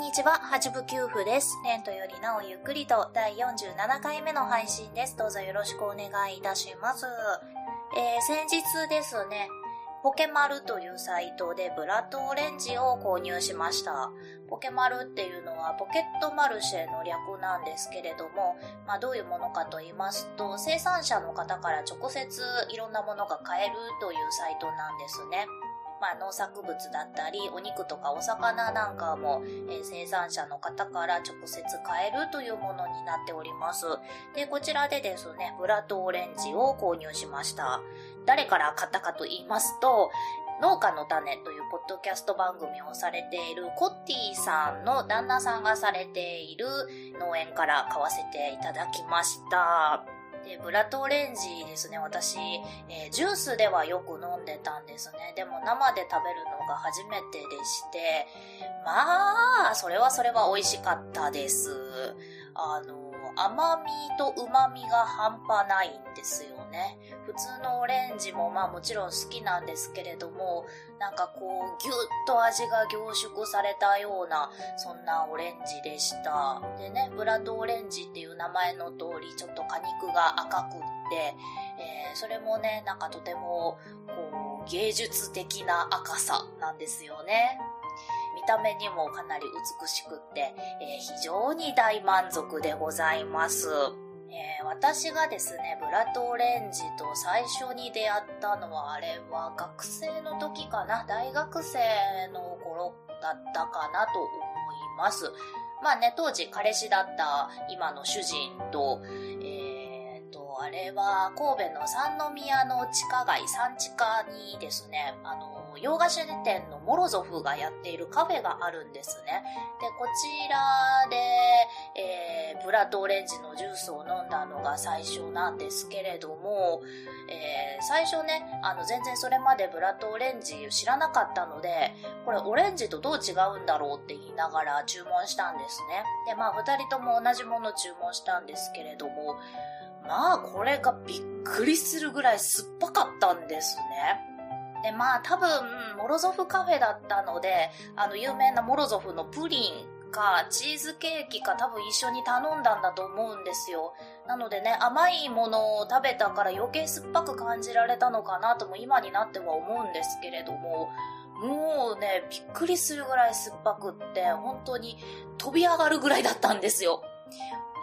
んにちは、はじぶきゅうふです。レントよりなおゆっくりと第47回目の配信です。どうぞよろしくお願いいたします。えー、先日ですね、ポケマルというサイトでブラッドオレンジを購入しました。ポケマルっていうのはポケットマルシェの略なんですけれども、まあどういうものかと言いますと、生産者の方から直接いろんなものが買えるというサイトなんですね。まあ、農作物だったり、お肉とかお魚なんかも、えー生産者の方から直接買えるというものになっております。で、こちらでですね、ブラッドオレンジを購入しました。誰から買ったかと言いますと、農家の種というポッドキャスト番組をされているコッティさんの旦那さんがされている農園から買わせていただきました。で、ブラッドオレンジですね、私、えージュースではよく飲んでたんですね。でも生で食べるのが初めてでして、まあ、それはそれは美味しかったです。あの、甘みと旨みが半端ないんですよね。普通のオレンジもまあもちろん好きなんですけれども、なんかこう、ぎゅっと味が凝縮されたような、そんなオレンジでした。でね、ブラッドオレンジっていう名前の通り、ちょっと果肉が赤くって、えーそれもね、なんかとても、こう、芸術的な赤さなんですよね。見た目にもかなり美しくって、えー非常に大満足でございます。えー私がですね、ブラッドオレンジと最初に出会ったのは、あれは学生の時かな、大学生の頃だったかなと思います。まあね、当時彼氏だった今の主人と、えーと、あれは神戸の三宮の地下街、三地下にですね、あの、洋菓子店のモロゾフがやっているカフェがあるんですね。で、こちらで、えー、ブラッドオレンジのジュースを飲んだのが最初なんですけれども、えー最初ね、あの、全然それまでブラッドオレンジ知らなかったので、これオレンジとどう違うんだろうって言いながら注文したんですね。で、まあ、二人とも同じもの注文したんですけれども、まあ、これがびっくりするぐらい酸っぱかったんですね。で、まあ、多分、モロゾフカフェだったので、あの、有名なモロゾフのプリンか、チーズケーキか多分一緒に頼んだんだと思うんですよ。なのでね、甘いものを食べたから余計酸っぱく感じられたのかなとも今になっては思うんですけれども、もうね、びっくりするぐらい酸っぱくって、本当に飛び上がるぐらいだったんですよ。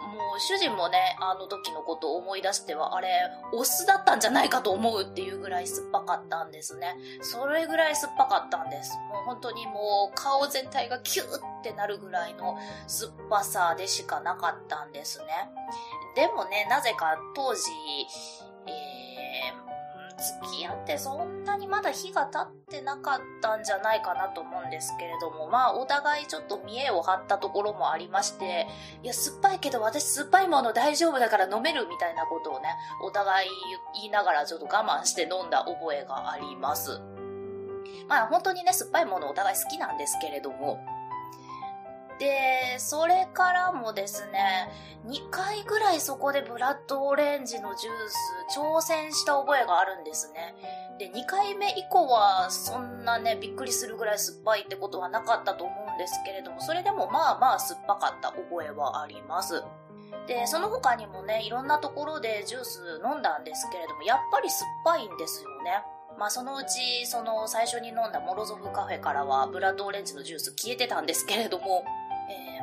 もう主人もね、あの時のことを思い出しては、あれ、お酢だったんじゃないかと思うっていうぐらい酸っぱかったんですね。それぐらい酸っぱかったんです。もう本当にもう顔全体がキューってなるぐらいの酸っぱさでしかなかったんですね。でもね、なぜか当時、えー付き合ってそんなにまだ日が経ってなかったんじゃないかなと思うんですけれども、まあお互いちょっと見栄を張ったところもありまして、いや、酸っぱいけど私酸っぱいもの大丈夫だから飲めるみたいなことをね、お互い言いながらちょっと我慢して飲んだ覚えがあります。まあ本当にね、酸っぱいものお互い好きなんですけれども、で、それからもですね、2回ぐらいそこでブラッドオレンジのジュース挑戦した覚えがあるんですね。で、2回目以降はそんなね、びっくりするぐらい酸っぱいってことはなかったと思うんですけれども、それでもまあまあ酸っぱかった覚えはあります。で、その他にもね、いろんなところでジュース飲んだんですけれども、やっぱり酸っぱいんですよね。まあそのうち、その最初に飲んだモロゾフカフェからはブラッドオレンジのジュース消えてたんですけれども、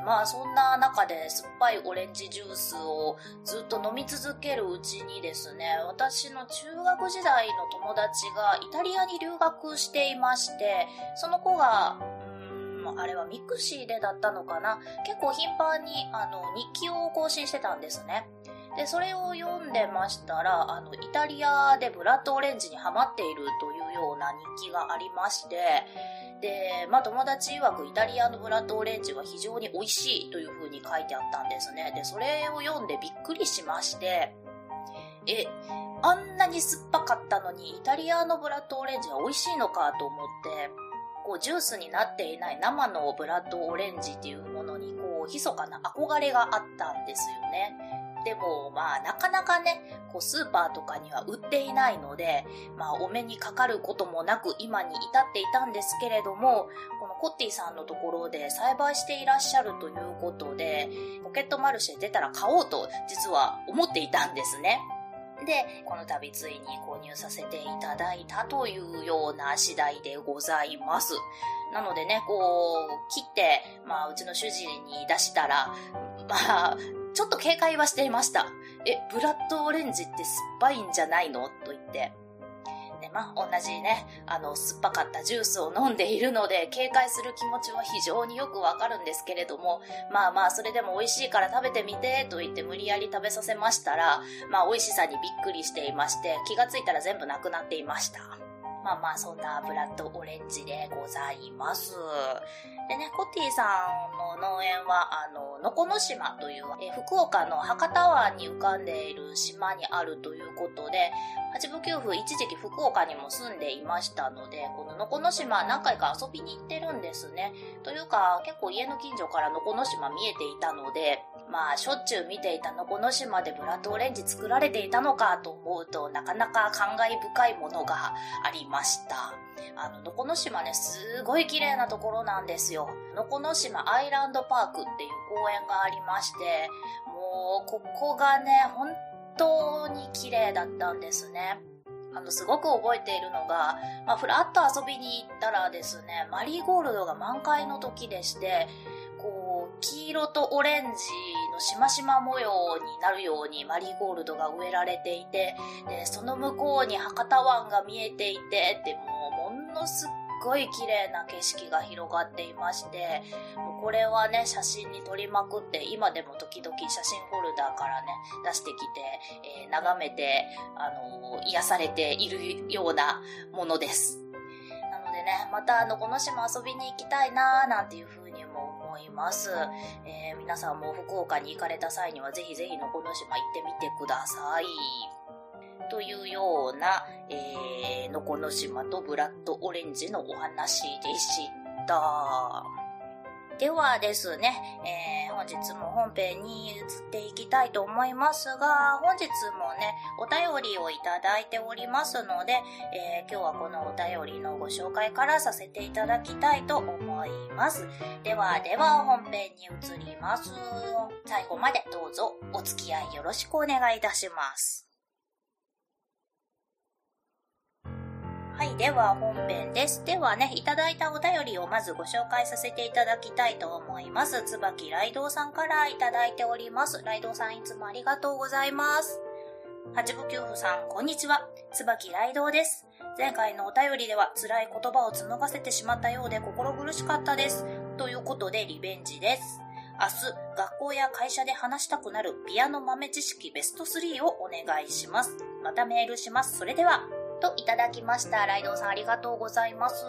まあそんな中で酸っぱいオレンジジュースをずっと飲み続けるうちにですね、私の中学時代の友達がイタリアに留学していまして、その子が、うんあれは mixi でだったのかな？結構頻繁にあの日記を更新してたんですね。で、それを読んでましたら、あの、イタリアでブラッドオレンジにハマっているというような日記がありまして、で、まあ友達曰くイタリアのブラッドオレンジは非常に美味しいという風に書いてあったんですね。で、それを読んでびっくりしまして、え、あんなに酸っぱかったのにイタリアのブラッドオレンジは美味しいのかと思って、こうジュースになっていない生のブラッドオレンジっていうものにこう密かな憧れがあったんですよね。でも、まあ、なかなかね、こう、スーパーとかには売っていないので、まあ、お目にかかることもなく、今に至っていたんですけれども、このコッティさんのところで栽培していらっしゃるということで、ポケットマルシェ出たら買おうと、実は思っていたんですね。で、この度ついに購入させていただいたというような次第でございます。なのでね、こう、切って、まあ、うちの主人に出したら、まあ、ちょっと警戒はしていました。え、ブラッドオレンジって酸っぱいんじゃないの？と言って。で、まあ、同じね、あの、酸っぱかったジュースを飲んでいるので、警戒する気持ちは非常によくわかるんですけれども、まあまあ、それでも美味しいから食べてみて、と言って無理やり食べさせましたら、まあ、美味しさにびっくりしていまして、気がついたら全部なくなっていました。まあまあ、そんなブラッドオレンジでございます。でね、コティさんの農園は、あの、のこの島という、え福岡の博多湾に浮かんでいる島にあるということで、八部九夫一時期福岡にも住んでいましたので、こののこの島何回か遊びに行ってるんですね。というか、結構家の近所からのこの島見えていたので、まあ、しょっちゅう見ていたのこの島でブラッドオレンジ作られていたのかと思うとなかなか感慨深いものがありました。あの、のこの島ね、すごい綺麗なところなんですよ。のこの島アイランドパークっていう公園がありまして、もう、ここがね、本当に綺麗だったんですね。あの、すごく覚えているのが、まあ、ふらっと遊びに行ったらですね、マリーゴールドが満開の時でして、黄色とオレンジのしましま模様になるようにマリーゴールドが植えられていて、で、その向こうに博多湾が見えていて、でもうものすっごい綺麗な景色が広がっていまして、もうこれはね、写真に撮りまくって、今でも時々写真フォルダーからね、出してきて、えー、眺めて、あのー、癒されているようなものです。なのでね、またあの、この島遊びに行きたいなーなんていう風に思います。えー、皆さんも福岡に行かれた際にはぜひぜひのこの島行ってみてください。というような、えー、のこの島とブラッドオレンジのお話でした。ではですね、えー、本日も本編に移っていきたいと思いますが、本日もね、お便りをいただいておりますので、えー、今日はこのお便りのご紹介からさせていただきたいと思います。ではでは本編に移ります。最後までどうぞお付き合いよろしくお願いいたします。はい、では本編です。ではね、いただいたお便りをまずご紹介させていただきたいと思います。つばきライドウさんからいただいております。ライドウさんいつもありがとうございます。八部九夫さん、こんにちは。つばきライドウです。前回のお便りでは辛い言葉を紡がせてしまったようで心苦しかったです。ということでリベンジです。明日、学校や会社で話したくなるピアノ豆知識ベスト3をお願いします。またメールします。それでは。といただきました。ライドウさんありがとうございます。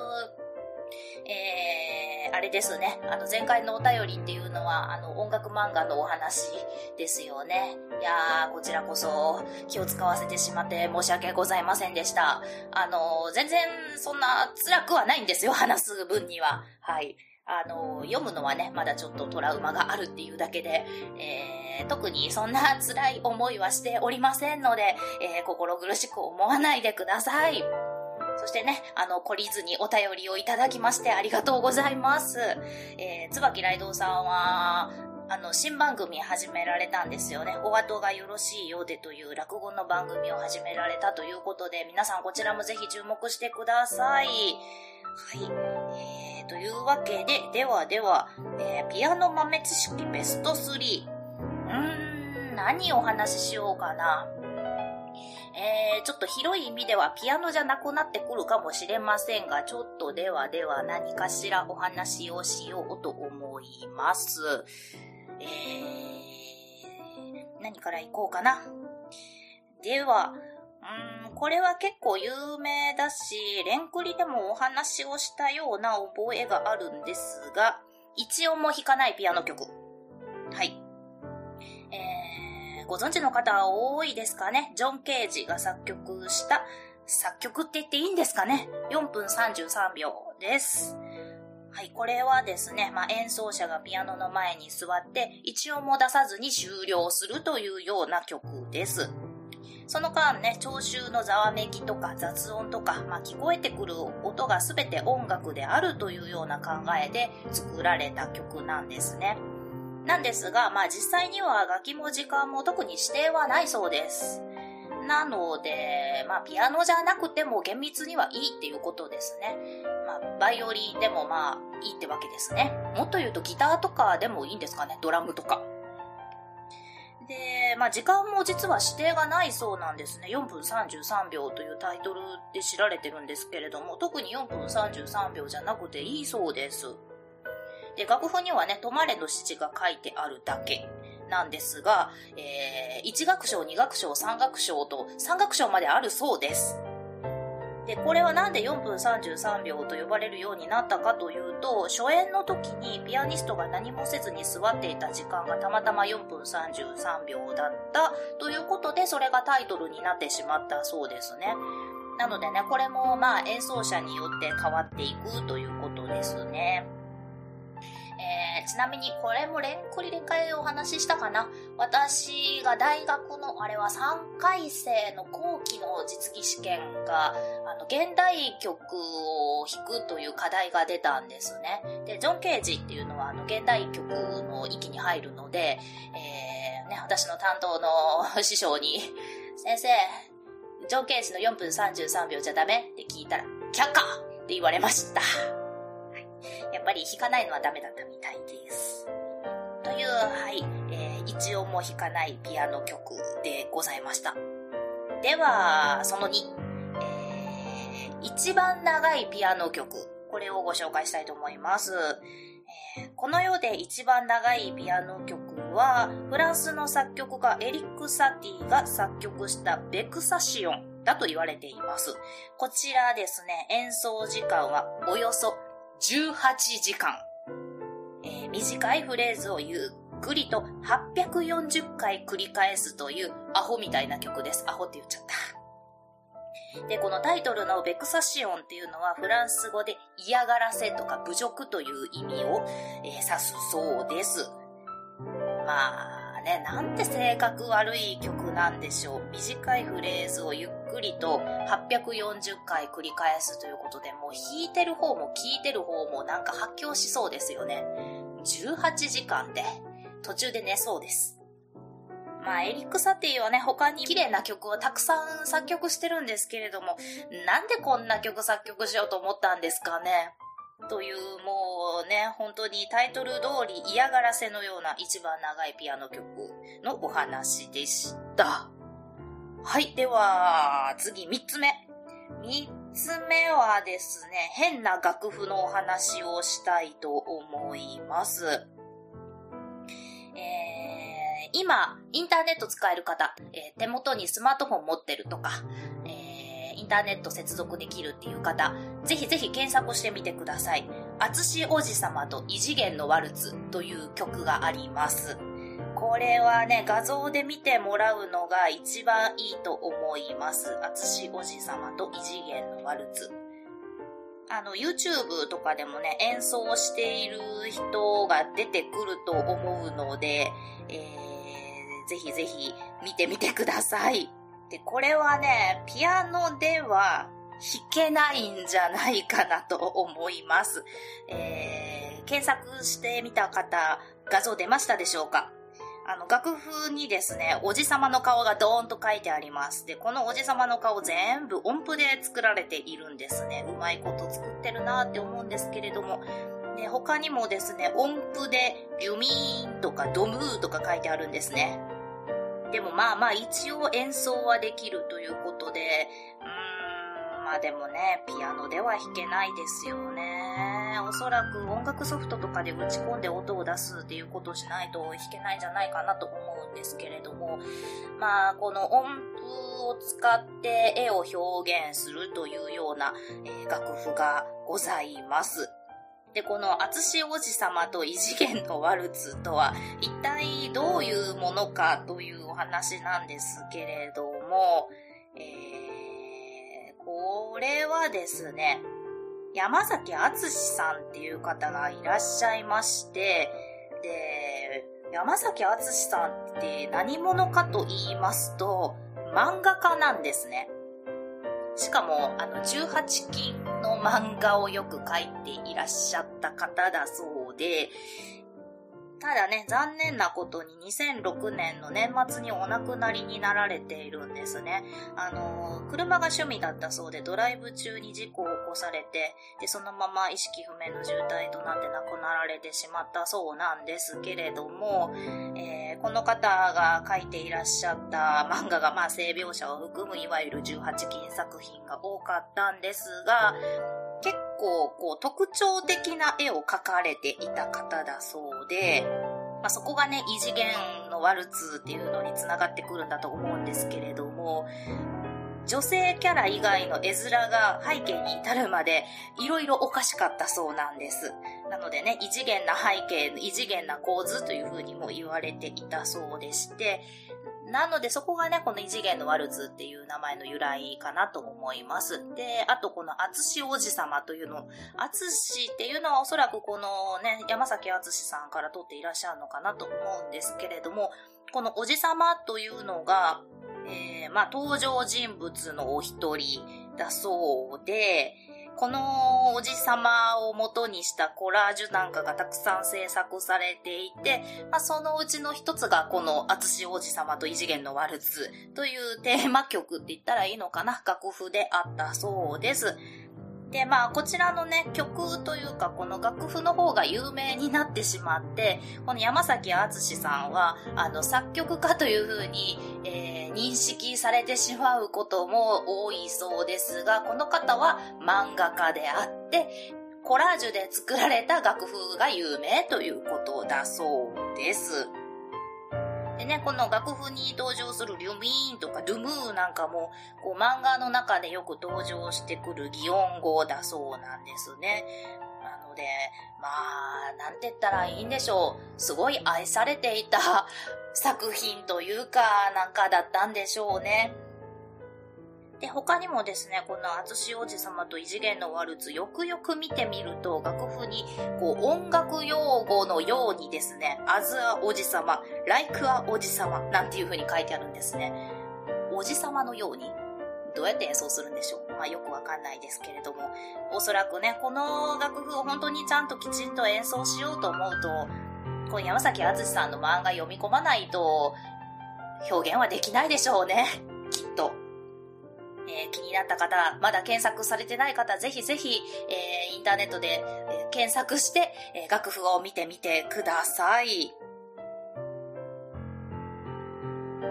えー、あれですね。あの、前回のお便りっていうのは、あの、音楽漫画のお話ですよね。いやー、こちらこそ気を使わせてしまって申し訳ございませんでした。あの、全然そんな辛くはないんですよ、話す分には。はい。あの、読むのはね、まだちょっとトラウマがあるっていうだけで、えー、特にそんな辛い思いはしておりませんので、えー、心苦しく思わないでください。そしてね、あの、懲りずにお便りをいただきましてありがとうございます。えー、椿ライドウさんは、あの、新番組始められたんですよね。お後がよろしいようでという落語の番組を始められたということで、皆さんこちらもぜひ注目してください。はい。えー、というわけで、ではでは、えー、ピアノ豆知識ベスト3。うーん、何お話ししようかな。えー、ちょっと広い意味ではピアノじゃなくなってくるかもしれませんが、ちょっとではでは何かしらお話をしようと思います。えー、何からいこうかな。では、うん、これは結構有名だし、レンクリでもお話をしたような覚えがあるんですが、一音も弾かないピアノ曲。はい。えー、ご存知の方多いですかね？ジョン・ケージが作曲した作曲って言っていいんですかね ?4 分33秒です。はい、これはですね、まあ、演奏者がピアノの前に座って一音も出さずに終了するというような曲です。その間ね、聴衆のざわめきとか雑音とか、まあ、聞こえてくる音が全て音楽であるというような考えで作られた曲なんですね。なんですが、まあ実際には楽器も時間も特に指定はないそうです。なので、まあ、ピアノじゃなくても厳密にはいいっていうことですね。まあ、バイオリンでもまあ、いいってわけですね。もっと言うとギターとかでもいいんですかね、ドラムとか。で、まあ、時間も実は指定がないそうなんですね。4分33秒というタイトルで知られてるんですけれども、特に4分33秒じゃなくていいそうです。で、楽譜にはね、止まれの指示が書いてあるだけ。なんですが、えー、1楽章、2楽章、3楽章と3楽章まであるそうです。で、これは何で4分33秒と呼ばれるようになったかというと、初演の時にピアニストが何もせずに座っていた時間がたまたま4分33秒だったということで、それがタイトルになってしまったそうですね。なのでね、これもまあ演奏者によって変わっていくということですね。えー、ちなみにこれもレンクリで会お話ししたかな？私が大学のあれは3回生の後期の実技試験が、あの、現代曲を弾くという課題が出たんですね。で、ジョン・ケージっていうのはあの、現代曲の域に入るので、えー、ね、私の担当の 師匠に、先生、ジョン・ケージの4分33秒じゃダメ？って聞いたら、却下って言われました。やっぱり弾かないのはダメだったみたいです。という、はい、えー、一音も弾かないピアノ曲でございました。では、その2、えー、一番長いピアノ曲、これをご紹介したいと思います。え、この世で一番長いピアノ曲は、フランスの作曲家エリック・サティが作曲したベクサシオンだと言われています。こちらですね、演奏時間はおよそ18時間、えー、短いフレーズをゆっくりと840回繰り返すというアホみたいな曲です。アホって言っちゃった。で、このタイトルのベクサシオンっていうのはフランス語で嫌がらせとか侮辱という意味を、えー、指すそうです。まあ、ね、なんて性格悪い曲なんでしょう。短いフレーズをゆっくりと840回繰り返すということで、もう弾いてる方も聴いてる方もなんか発狂しそうですよね。18時間で途中で寝そうです。まあ、エリック・サティはね、他に綺麗な曲をたくさん作曲してるんですけれども、なんでこんな曲作曲しようと思ったんですかね？というもうね、本当にタイトル通り嫌がらせのような一番長いピアノ曲のお話でした。はい、では次3つ目。3つ目はですね、変な楽譜のお話をしたいと思います。えー、今、インターネット使える方、えー、手元にスマートフォン持ってるとかえ、インターネット接続できるっていう方、ぜひぜひ検索してみてください。あつしおじさまと異次元のワルツという曲があります。これはね、画像で見てもらうのが一番いいと思います。あつしおじさまと異次元のワルツ。あの、YouTube とかでもね、演奏している人が出てくると思うので、えー、ぜひぜひ見てみてください。で、これはね、ピアノでは弾けないんじゃないかなと思います。えー、検索してみた方、画像出ましたでしょうか？あの、楽譜にですね、おじさまの顔がドーンと書いてあります。で、このおじさまの顔全部音符で作られているんですね。うまいこと作ってるなって思うんですけれども。で、他にもですね、音符でビュミーンとかドムーとか書いてあるんですね。でもまあまあ一応演奏はできるということで、うん、まあでもね、ピアノでは弾けないですよね。おそらく音楽ソフトとかで打ち込んで音を出すっていうことをしないと弾けないんじゃないかなと思うんですけれども、まあ、この音符を使って絵を表現するというような、えー、楽譜がございます。で、この厚し王子様と異次元のワルツとは一体どういうものかというお話なんですけれども、えー、これはですね、山崎敦さんっていう方がいらっしゃいまして、で、山崎敦さんって何者かと言いますと、漫画家なんですね。しかも、あの、18金の漫画をよく描いていらっしゃった方だそうで、ただね、残念なことに2006年の年末にお亡くなりになられているんですね。あの、車が趣味だったそうでドライブ中に事故を起こされて、で、そのまま意識不明の重体となって亡くなられてしまったそうなんですけれども、えー、この方が書いていらっしゃった漫画が、まあ、性描写を含むいわゆる18禁作品が多かったんですが、結構こう特徴的な絵を描かれていた方だそうで、まあ、そこがね、異次元のワルツっていうのにつながってくるんだと思うんですけれども、女性キャラ以外の絵面が背景に至るまでいろいろおかしかったそうなんです。なのでね、異次元な背景、異次元な構図という風にも言われていたそうでして、なのでそこがね、この異次元のワルツっていう名前の由来かなと思います。で、あとこの厚し王子様というの、厚しっていうのはおそらくこのね、山崎厚さんから取っていらっしゃるのかなと思うんですけれども、このおじ様というのが、えー、まあ登場人物のお一人だそうで、このおじさまを元にしたコラージュなんかがたくさん制作されていて、まあ、そのうちの一つがこの厚し王子様と異次元のワルツというテーマ曲って言ったらいいのかな楽譜であったそうです。で、まあ、こちらのね、曲というか、この楽譜の方が有名になってしまって、この山崎敦さんは、あの、作曲家というふうに、えー、認識されてしまうことも多いそうですが、この方は漫画家であって、コラージュで作られた楽譜が有名ということだそうです。ね、この楽譜に登場するリュミーンとかドゥムーなんかも、こう漫画の中でよく登場してくる擬音語だそうなんですね。なので、まあ、なんて言ったらいいんでしょう。すごい愛されていた作品というか、なんかだったんでしょうね。で、他にもですね、この厚し王子様と異次元のワルツ、よくよく見てみると、楽譜に、こう、音楽用語のようにですね、アズア王子様、ライクア王子様、なんていう風に書いてあるんですね。おじ様のようにどうやって演奏するんでしょう？まあよくわかんないですけれども、おそらくね、この楽譜を本当にちゃんときちんと演奏しようと思うと、この山崎敦さんの漫画読み込まないと、表現はできないでしょうね。えー、気になった方、まだ検索されてない方、ぜひぜひ、えー、インターネットで、え、検索して、え楽譜を見てみてください。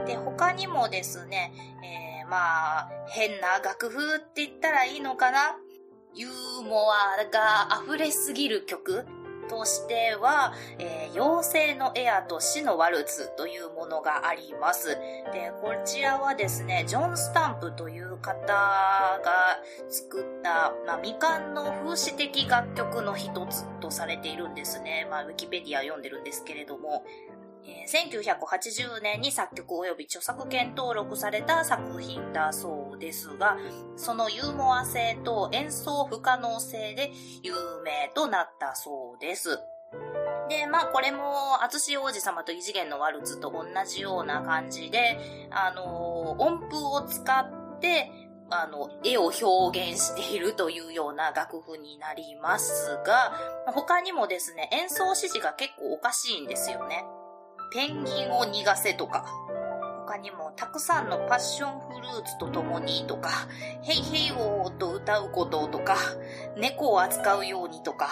で、他にもですね、えまあ、変な楽譜って言ったらいいのかな？ユーモアが溢れすぎる曲としては、えー、妖精のエアと死のワルツというものがあります。で、こちらはですね、ジョン・スタンプという方が作った、まあ、未完の風刺的楽曲の一つとされているんですね。まあ、ウィキペディア読んでるんですけれども、え1980年に作曲及び著作権登録された作品だそうですが、そのユーモア性と演奏不可能性で有名となったそうです。で、まあこれも、厚し王子様と異次元のワルツと同じような感じで、あの、音符を使って、あの、絵を表現しているというような楽譜になりますが、他にもですね、演奏指示が結構おかしいんですよね。ペンギンを逃がせとか、他にもたくさんのパッションフルーツと共にとか、ヘイヘイオーと歌うこととか、猫を扱うようにとか、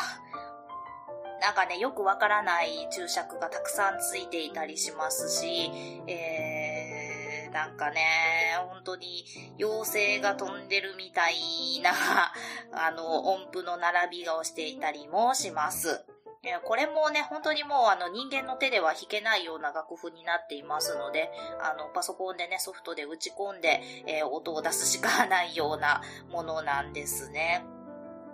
なんかね、よくわからない注釈がたくさんついていたりしますし、えー、なんかね、本当に妖精が飛んでるみたいな、あの、音符の並びがをしていたりもします。これもね、本当にもうあの人間の手では弾けないような楽譜になっていますので、あのパソコンでね、ソフトで打ち込んで、えー、音を出すしかないようなものなんですね。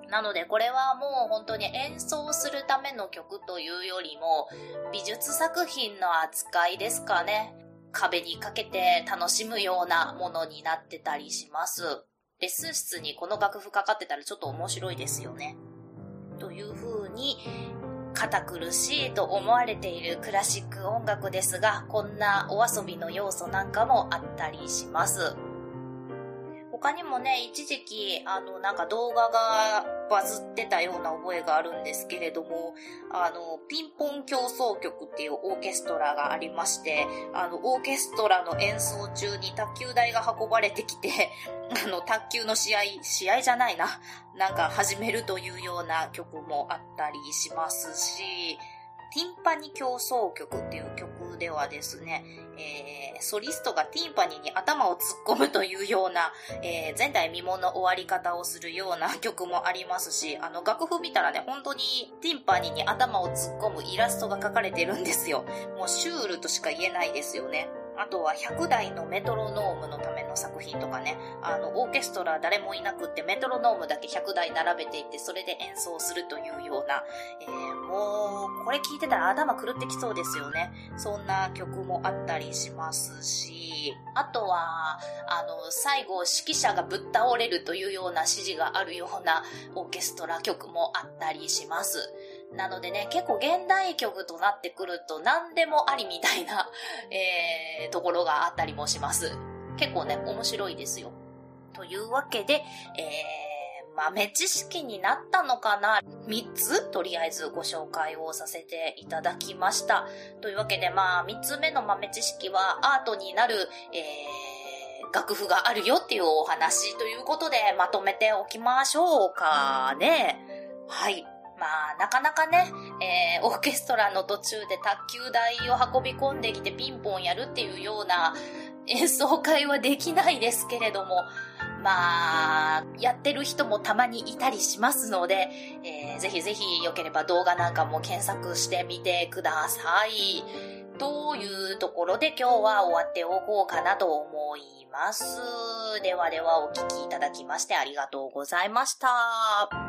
なのでこれはもう本当に演奏するための曲というよりも美術作品の扱いですかね。壁にかけて楽しむようなものになってたりします。レッスン室にこの楽譜かかってたらちょっと面白いですよね。という風に、堅苦しいと思われているクラシック音楽ですが、こんなお遊びの要素なんかもあったりします。他にもね、一時期、あの、なんか動画がバズってたような覚えがあるんですけれども、あの、ピンポン競争曲っていうオーケストラがありまして、あの、オーケストラの演奏中に卓球台が運ばれてきて、あの、卓球の試合、試合じゃないな、なんか始めるというような曲もあったりしますし、ティンパニ競争曲っていう曲ではですね、えー、ソリストがティンパニに頭を突っ込むというような、えー、前代未聞の終わり方をするような曲もありますし、あの、楽譜見たらね、本当にティンパニに頭を突っ込むイラストが描かれてるんですよ。もうシュールとしか言えないですよね。あとは100台のメトロノームのための作品とかね、あの、オーケストラ誰もいなくってメトロノームだけ100台並べていってそれで演奏するというような、えー、もう、これ聞いてたら頭狂ってきそうですよね。そんな曲もあったりしますし、あとは、あの、最後指揮者がぶっ倒れるというような指示があるようなオーケストラ曲もあったりします。なのでね、結構現代曲となってくると何でもありみたいな、えー、ところがあったりもします。結構ね、面白いですよ。というわけで、えー、豆知識になったのかな ?3 つとりあえずご紹介をさせていただきました。というわけでまあ3つ目の豆知識はアートになる、えー、楽譜があるよっていうお話ということでまとめておきましょうかね。はい。まあ、なかなかね、えー、オーケストラの途中で卓球台を運び込んできてピンポンやるっていうような演奏会はできないですけれども、まあ、やってる人もたまにいたりしますので、えー、ぜひぜひ良ければ動画なんかも検索してみてください。というところで今日は終わっておこうかなと思います。ではではお聴きいただきましてありがとうございました。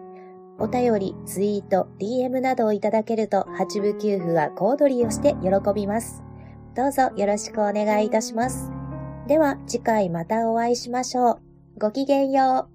お便り、ツイート、DM などをいただけると、八部給付は小躍りをして喜びます。どうぞよろしくお願いいたします。では、次回またお会いしましょう。ごきげんよう。